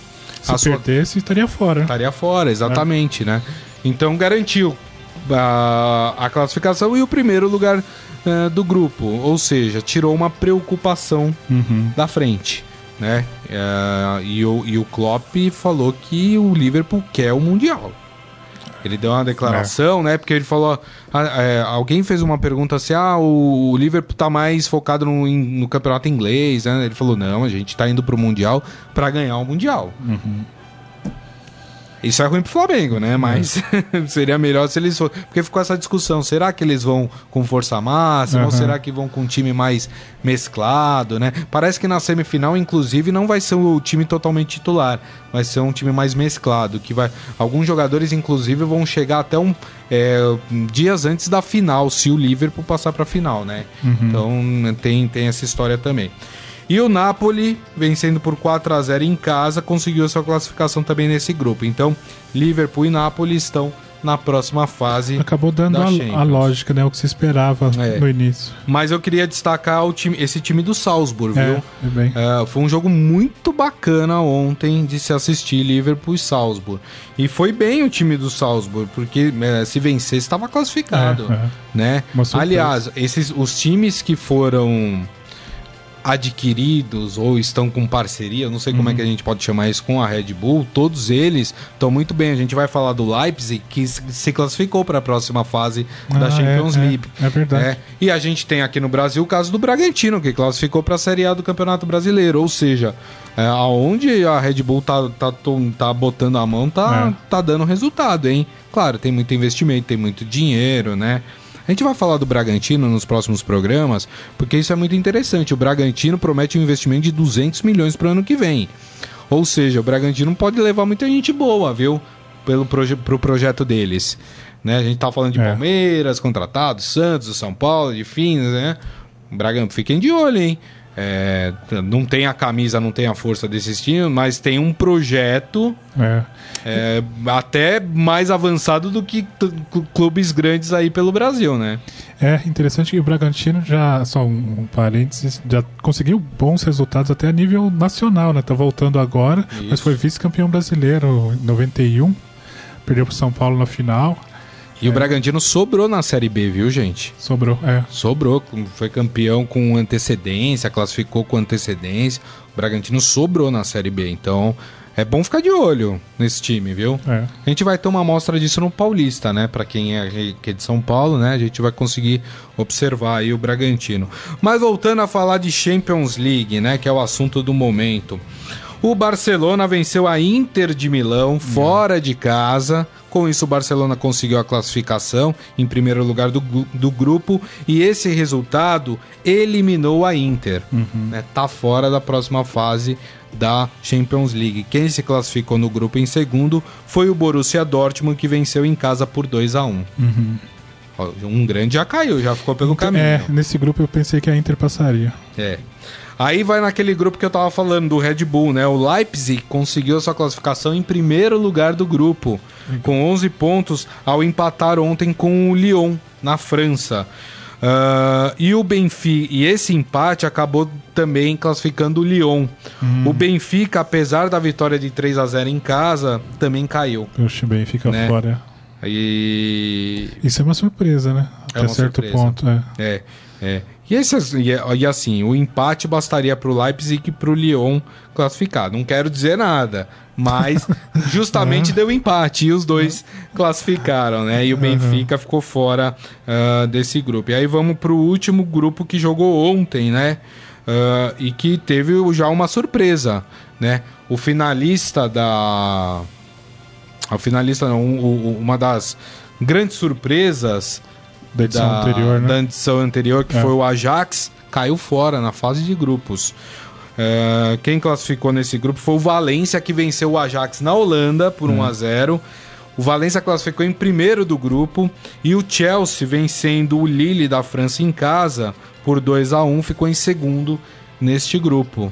Speaker 3: Se
Speaker 2: A sua-
Speaker 3: perdesse, estaria fora.
Speaker 2: Estaria fora, exatamente, né? Então garantiu a, a classificação e o primeiro lugar eh, do grupo. Ou seja, tirou uma preocupação
Speaker 3: Uhum.
Speaker 2: da frente, né? Eh, e, o, e o Klopp falou que o Liverpool quer o Mundial. Ele deu uma declaração, né? Porque ele falou. ah, é, alguém fez uma pergunta assim: ah, o, o Liverpool tá mais focado no, in- no campeonato inglês, né? Ele falou: não, a gente tá indo pro Mundial pra ganhar o Mundial. Isso é ruim pro Flamengo, né? Mas seria melhor se eles fossem. Porque ficou essa discussão: será que eles vão com força máxima ou
Speaker 3: Aham.
Speaker 2: será que vão com um time mais mesclado, né? Parece que na semifinal, inclusive, não vai ser o time totalmente titular, vai ser um time mais mesclado. Que vai. Alguns jogadores, inclusive, vão chegar até um. é, dias antes da final, se o Liverpool passar pra final, né? Então tem, tem essa história também. E o Napoli, vencendo por 4 a 0 em casa, conseguiu sua classificação também nesse grupo. Então, Liverpool e Napoli estão na próxima fase.
Speaker 3: Acabou dando
Speaker 2: da
Speaker 3: a, a lógica, né? O que se esperava
Speaker 2: É.
Speaker 3: no início.
Speaker 2: Mas eu queria destacar o time, esse time do Salzburg,
Speaker 3: É,
Speaker 2: viu?
Speaker 3: é.
Speaker 2: É, foi um jogo muito bacana ontem de se assistir Liverpool e Salzburg. E foi bem o time do Salzburg, porque é, se vencesse estava classificado,
Speaker 3: É,
Speaker 2: né? Aliás, esses os times que foram adquiridos ou estão com parceria, não sei
Speaker 3: Uhum.
Speaker 2: como é que a gente pode chamar isso com a Red Bull, todos eles estão muito bem. A gente vai falar do Leipzig que se classificou para a próxima fase da
Speaker 3: Ah,
Speaker 2: Champions
Speaker 3: é, é,
Speaker 2: League.
Speaker 3: é verdade.
Speaker 2: É, e a gente tem aqui no Brasil o caso do Bragantino, que classificou para a Série A do Campeonato Brasileiro. Ou seja, é, aonde a Red Bull tá, tá, tá botando a mão, tá,
Speaker 3: É.
Speaker 2: tá dando resultado, hein? Claro, tem muito investimento, tem muito dinheiro, né? A gente vai falar do Bragantino nos próximos programas, porque isso é muito interessante. O Bragantino promete um investimento de 200 milhões para o ano que vem. Ou seja, o Bragantino pode levar muita gente boa, viu? Pelo proje pro projeto deles. Né? A gente tá falando de
Speaker 3: É.
Speaker 2: Palmeiras, contratados, Santos, São Paulo, enfim, né? Bragantino, fiquem de olho, hein? É, não tem a camisa, não tem a força desses times, mas tem um projeto
Speaker 3: É.
Speaker 2: é, até mais avançado do que clubes grandes aí pelo Brasil, né?
Speaker 3: É interessante que o Bragantino já, só um, um parênteses, já conseguiu bons resultados até a nível nacional, né? Tá voltando agora, mas
Speaker 2: Isso.
Speaker 3: foi vice-campeão brasileiro em 91, perdeu pro São Paulo na final,
Speaker 2: E o Bragantino sobrou na Série B, viu, gente?
Speaker 3: sobrou, é.
Speaker 2: Sobrou, foi campeão com antecedência, classificou com antecedência. O Bragantino sobrou na Série B, então é bom ficar de olho nesse time, viu?
Speaker 3: É.
Speaker 2: A gente vai ter uma amostra disso no Paulista, né? Pra quem é, que é de São Paulo, né? A gente vai conseguir observar aí o Bragantino. Mas voltando a falar de Champions League, né? Que é o assunto do momento. O Barcelona venceu a Inter de Milão fora de casa. Com isso, o Barcelona conseguiu a classificação em primeiro lugar do, do grupo e esse resultado eliminou a Inter. né? Tá fora da próxima fase da Champions League. Quem se classificou no grupo em segundo foi o Borussia Dortmund, que venceu em casa por 2 a 1 Ó, Um grande já caiu, já ficou pelo caminho.
Speaker 3: É, nesse grupo eu pensei que a Inter passaria.
Speaker 2: É. Aí vai naquele grupo que eu tava falando, do Red Bull, né? O Leipzig conseguiu a sua classificação em primeiro lugar do grupo, com 11 pontos, ao empatar ontem com o Lyon, na França. Ah, e o Benfica, e esse empate acabou também classificando o Lyon. O Benfica, apesar da vitória de 3 a 0 em casa, também caiu.
Speaker 3: Puxa, bem, fica
Speaker 2: Né?
Speaker 3: fora.
Speaker 2: E
Speaker 3: Isso é uma surpresa, né? Até
Speaker 2: uma
Speaker 3: certo
Speaker 2: surpresa.
Speaker 3: ponto, é.
Speaker 2: É, é. E, esse, e, e assim, o empate bastaria pro Leipzig e pro Lyon classificar. Não quero dizer nada, mas justamente deu empate e os dois classificaram, né? E o Benfica ficou fora ah, desse grupo. E aí vamos pro último grupo que jogou ontem, né? Ah, e que teve já uma surpresa, né? O finalista da. O finalista, não, o- o- uma das grandes surpresas
Speaker 3: Da edição anterior, né?
Speaker 2: da edição anterior, que
Speaker 3: É.
Speaker 2: foi o Ajax, caiu fora na fase de grupos. É, quem classificou nesse grupo foi o Valência, que venceu o Ajax na Holanda por 1 a 0 O Valência classificou em primeiro do grupo e o Chelsea, vencendo o Lille da França em casa por 2 a 1 ficou em segundo neste grupo.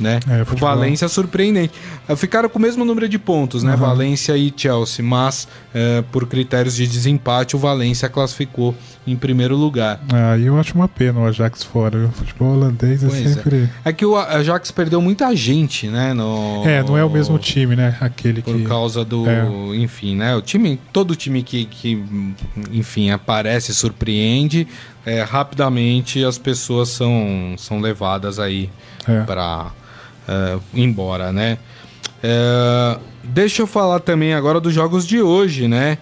Speaker 2: Né?
Speaker 3: É,
Speaker 2: o. Valência surpreendente. Eh, Ficaram com o mesmo número de pontos, né?
Speaker 3: Uhum.
Speaker 2: Valência e Chelsea, mas eh, por critérios de desempate, o Valência classificou em primeiro lugar.
Speaker 3: Aí eu acho uma pena o Ajax fora. O futebol holandês é
Speaker 2: Pois é.
Speaker 3: sempre.
Speaker 2: É que o Ajax perdeu muita gente, né? No...
Speaker 3: É. não é o mesmo time, né? Aquele
Speaker 2: Por
Speaker 3: que.
Speaker 2: causa do.
Speaker 3: É.
Speaker 2: Enfim, né? O time. Todo time que, que enfim, aparece, surpreende. é, rapidamente as pessoas são, são levadas aí
Speaker 3: É.
Speaker 2: pra é, ir embora, né? É, deixa eu falar também agora dos jogos de hoje, né?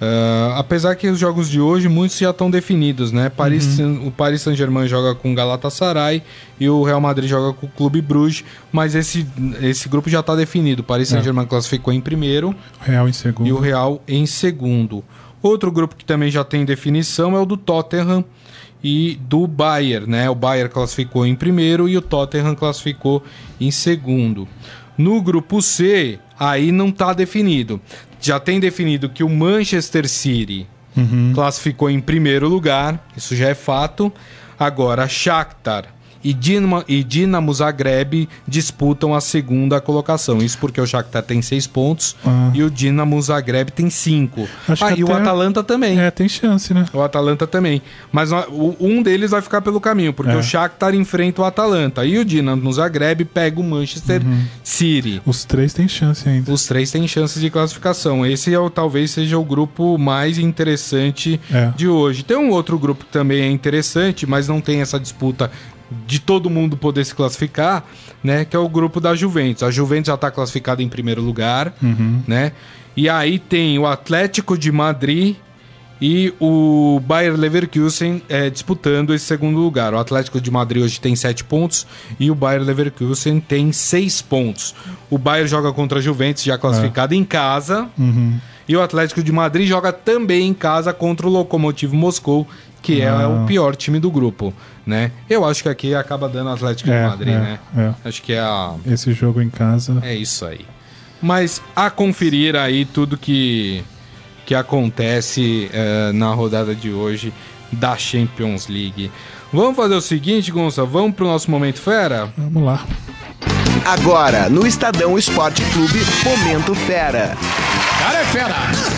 Speaker 2: É, apesar que os jogos de hoje, muitos já estão definidos, né? Paris, O Paris Saint-Germain joga com o Galatasaray e o Real Madrid joga com o Clube Bruges, mas esse, esse grupo já está definido. O Paris Saint-Germain classificou em primeiro
Speaker 3: Real em segundo.
Speaker 2: e o Real em segundo. Outro grupo que também já tem definição é o do Tottenham e do Bayern, né? O Bayern classificou em primeiro e o Tottenham classificou em segundo. No grupo C, aí não está definido. Já tem definido que o Manchester City
Speaker 3: Uhum.
Speaker 2: classificou em primeiro lugar, isso já é fato. Agora, Shakhtar e Dinamo, e Dinamo Zagreb disputam a segunda colocação. Isso porque o Shakhtar tem seis pontos
Speaker 3: Ah.
Speaker 2: e o Dinamo Zagreb tem cinco.
Speaker 3: Acho
Speaker 2: ah,
Speaker 3: que
Speaker 2: e o Atalanta também.
Speaker 3: É, tem chance, né?
Speaker 2: O Atalanta também. Mas um deles vai ficar pelo caminho, porque
Speaker 3: É.
Speaker 2: o Shakhtar enfrenta o Atalanta. E o Dinamo Zagreb pega o Manchester
Speaker 3: Uhum.
Speaker 2: City.
Speaker 3: Os três têm chance ainda.
Speaker 2: Os três têm chances de classificação. Esse é o, talvez seja o grupo mais interessante
Speaker 3: É.
Speaker 2: de hoje. Tem um outro grupo que também é interessante, mas não tem essa disputa de todo mundo poder se classificar, né? Que é o grupo da Juventus. A Juventus já está classificada em primeiro lugar,
Speaker 3: Uhum.
Speaker 2: né? E aí tem o Atlético de Madrid e o Bayer Leverkusen é, disputando esse segundo lugar. O Atlético de Madrid hoje tem 7 pontos e o Bayer Leverkusen tem 6 pontos. O Bayer joga contra a Juventus, já classificada em casa.
Speaker 3: Uhum.
Speaker 2: E o Atlético de Madrid joga também em casa contra o Lokomotiv Moscou, que é
Speaker 3: Ah.
Speaker 2: o pior time do grupo, né? Eu acho que aqui acaba dando Atlético
Speaker 3: É,
Speaker 2: de Madrid,
Speaker 3: é,
Speaker 2: né?
Speaker 3: é.
Speaker 2: Acho que é a
Speaker 3: Esse jogo em casa.
Speaker 2: é isso aí. Mas a conferir aí tudo que, que acontece eh, na rodada de hoje da Champions League. Vamos fazer o seguinte, Gonça, vamos pro nosso momento fera?
Speaker 3: Vamos lá.
Speaker 1: Agora, no Estadão Esporte Clube, Momento Fera.
Speaker 3: Cara é fera!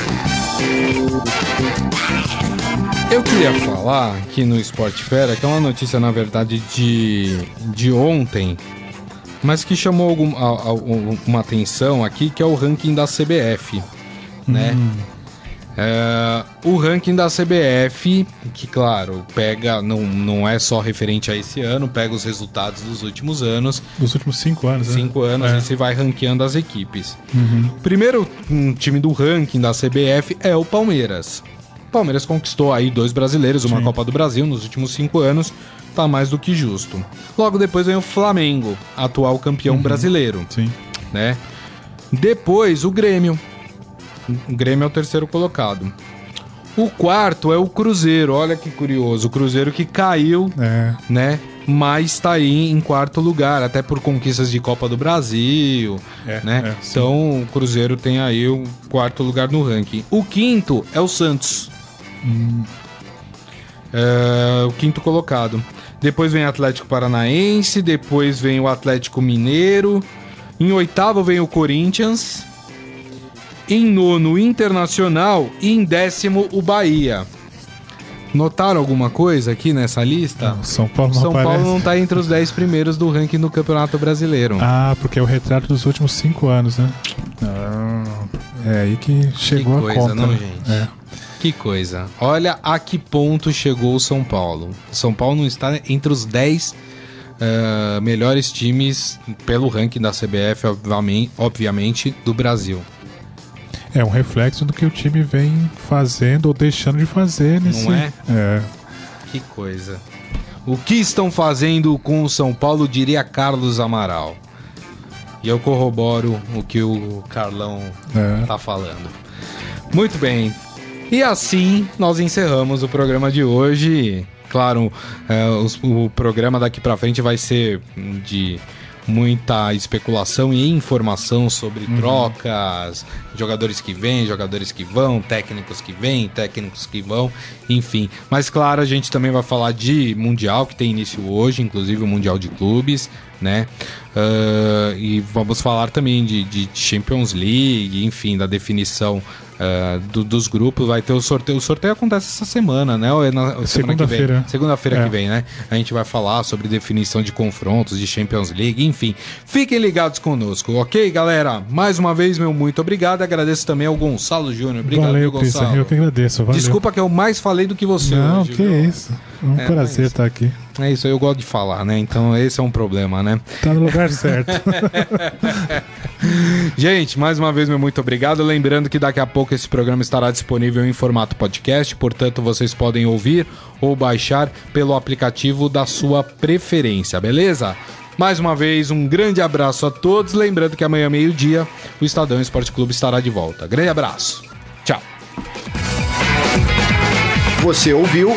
Speaker 2: Eu queria falar aqui no Esporte Fera, que é uma notícia, na verdade, de, de ontem, mas que chamou algum, a, a, uma atenção aqui, que é o ranking da CBF, né? É, o ranking da CBF, que claro, pega, não, não é só referente a esse ano, pega os resultados dos últimos anos,
Speaker 3: Dos últimos cinco anos, né?
Speaker 2: cinco anos,
Speaker 3: É.
Speaker 2: e você vai ranqueando as equipes.
Speaker 3: Uhum.
Speaker 2: Primeiro um time do ranking da CBF é o Palmeiras. O Palmeiras conquistou aí dois brasileiros, uma
Speaker 3: Sim.
Speaker 2: Copa do Brasil nos últimos cinco anos, tá mais do que justo. Logo depois vem o Flamengo, atual campeão
Speaker 3: Uhum.
Speaker 2: brasileiro,
Speaker 3: Sim.
Speaker 2: né? Depois o Grêmio. O Grêmio é o terceiro colocado. O quarto é o Cruzeiro, olha que curioso, o Cruzeiro que caiu
Speaker 3: É.
Speaker 2: né? Mas tá aí em quarto lugar, até por conquistas de Copa do Brasil,
Speaker 3: É,
Speaker 2: né?
Speaker 3: é,
Speaker 2: então o Cruzeiro tem aí o quarto lugar no ranking. O quinto é o Santos.
Speaker 3: Hum.
Speaker 2: É, o quinto colocado. Depois vem o Atlético Paranaense, depois vem o Atlético Mineiro. Em oitavo vem o Corinthians. Em nono, Internacional. E em décimo, o Bahia. Notaram alguma coisa aqui nessa lista?
Speaker 3: O São Paulo não
Speaker 2: São
Speaker 3: aparece.
Speaker 2: Paulo não tá entre os 10 primeiros do ranking do Campeonato Brasileiro.
Speaker 3: Ah, porque é o retrato dos últimos cinco anos, né? Ah, é aí que chegou
Speaker 2: coisa,
Speaker 3: a conta.
Speaker 2: não,
Speaker 3: né?
Speaker 2: gente?
Speaker 3: É.
Speaker 2: Que coisa. Olha a que ponto chegou o São Paulo. São Paulo não está entre os 10 eh, melhores times pelo ranking da CBF, obviamente, obviamente, do Brasil.
Speaker 3: É um reflexo do que o time vem fazendo ou deixando de fazer nesse.
Speaker 2: Não é?
Speaker 3: É.
Speaker 2: Que coisa. O que estão fazendo com o São Paulo, diria Carlos Amaral. E eu corroboro o que o Carlão
Speaker 3: É.
Speaker 2: tá falando. Muito bem. E assim nós encerramos o programa de hoje. Claro, é, os- o programa daqui pra frente vai ser de muita especulação e informação sobre trocas, jogadores que vêm, jogadores que vão, técnicos que vêm, técnicos que vão, enfim. Mas claro, a gente também vai falar de Mundial, que tem início hoje, inclusive o Mundial de Clubes, né? Ah, e vamos falar também de, de Champions League, enfim, da definição ah, do- dos grupos. Vai ter o sorteio. O sorteio acontece essa semana, né? Ou é na?
Speaker 3: Segunda-feira.
Speaker 2: Segunda-feira
Speaker 3: É.
Speaker 2: que vem, né? A gente vai falar sobre definição de confrontos de Champions League, enfim. Fiquem ligados conosco, ok, galera? Mais uma vez, meu muito obrigado. Agradeço também ao Gonçalo Júnior. Obrigado,
Speaker 3: valeu,
Speaker 2: viu. Gonçalo.
Speaker 3: Eu que agradeço. Valeu.
Speaker 2: Desculpa que eu mais falei do que você
Speaker 3: Não,
Speaker 2: hoje.
Speaker 3: que
Speaker 2: viu?
Speaker 3: isso. É um
Speaker 2: É,
Speaker 3: prazer
Speaker 2: mas-
Speaker 3: estar aqui.
Speaker 2: É isso, eu gosto de falar, né? Então esse é um problema, né?
Speaker 3: Tá no lugar certo.
Speaker 2: Gente, mais uma vez, meu muito obrigado. Lembrando que daqui a pouco esse programa estará disponível em formato podcast, portanto, vocês podem ouvir ou baixar pelo aplicativo da sua preferência, beleza? Mais uma vez, um grande abraço a todos. Lembrando que amanhã, meio-dia, o Estadão Esporte Clube estará de volta. Grande abraço. Tchau.
Speaker 1: Você ouviu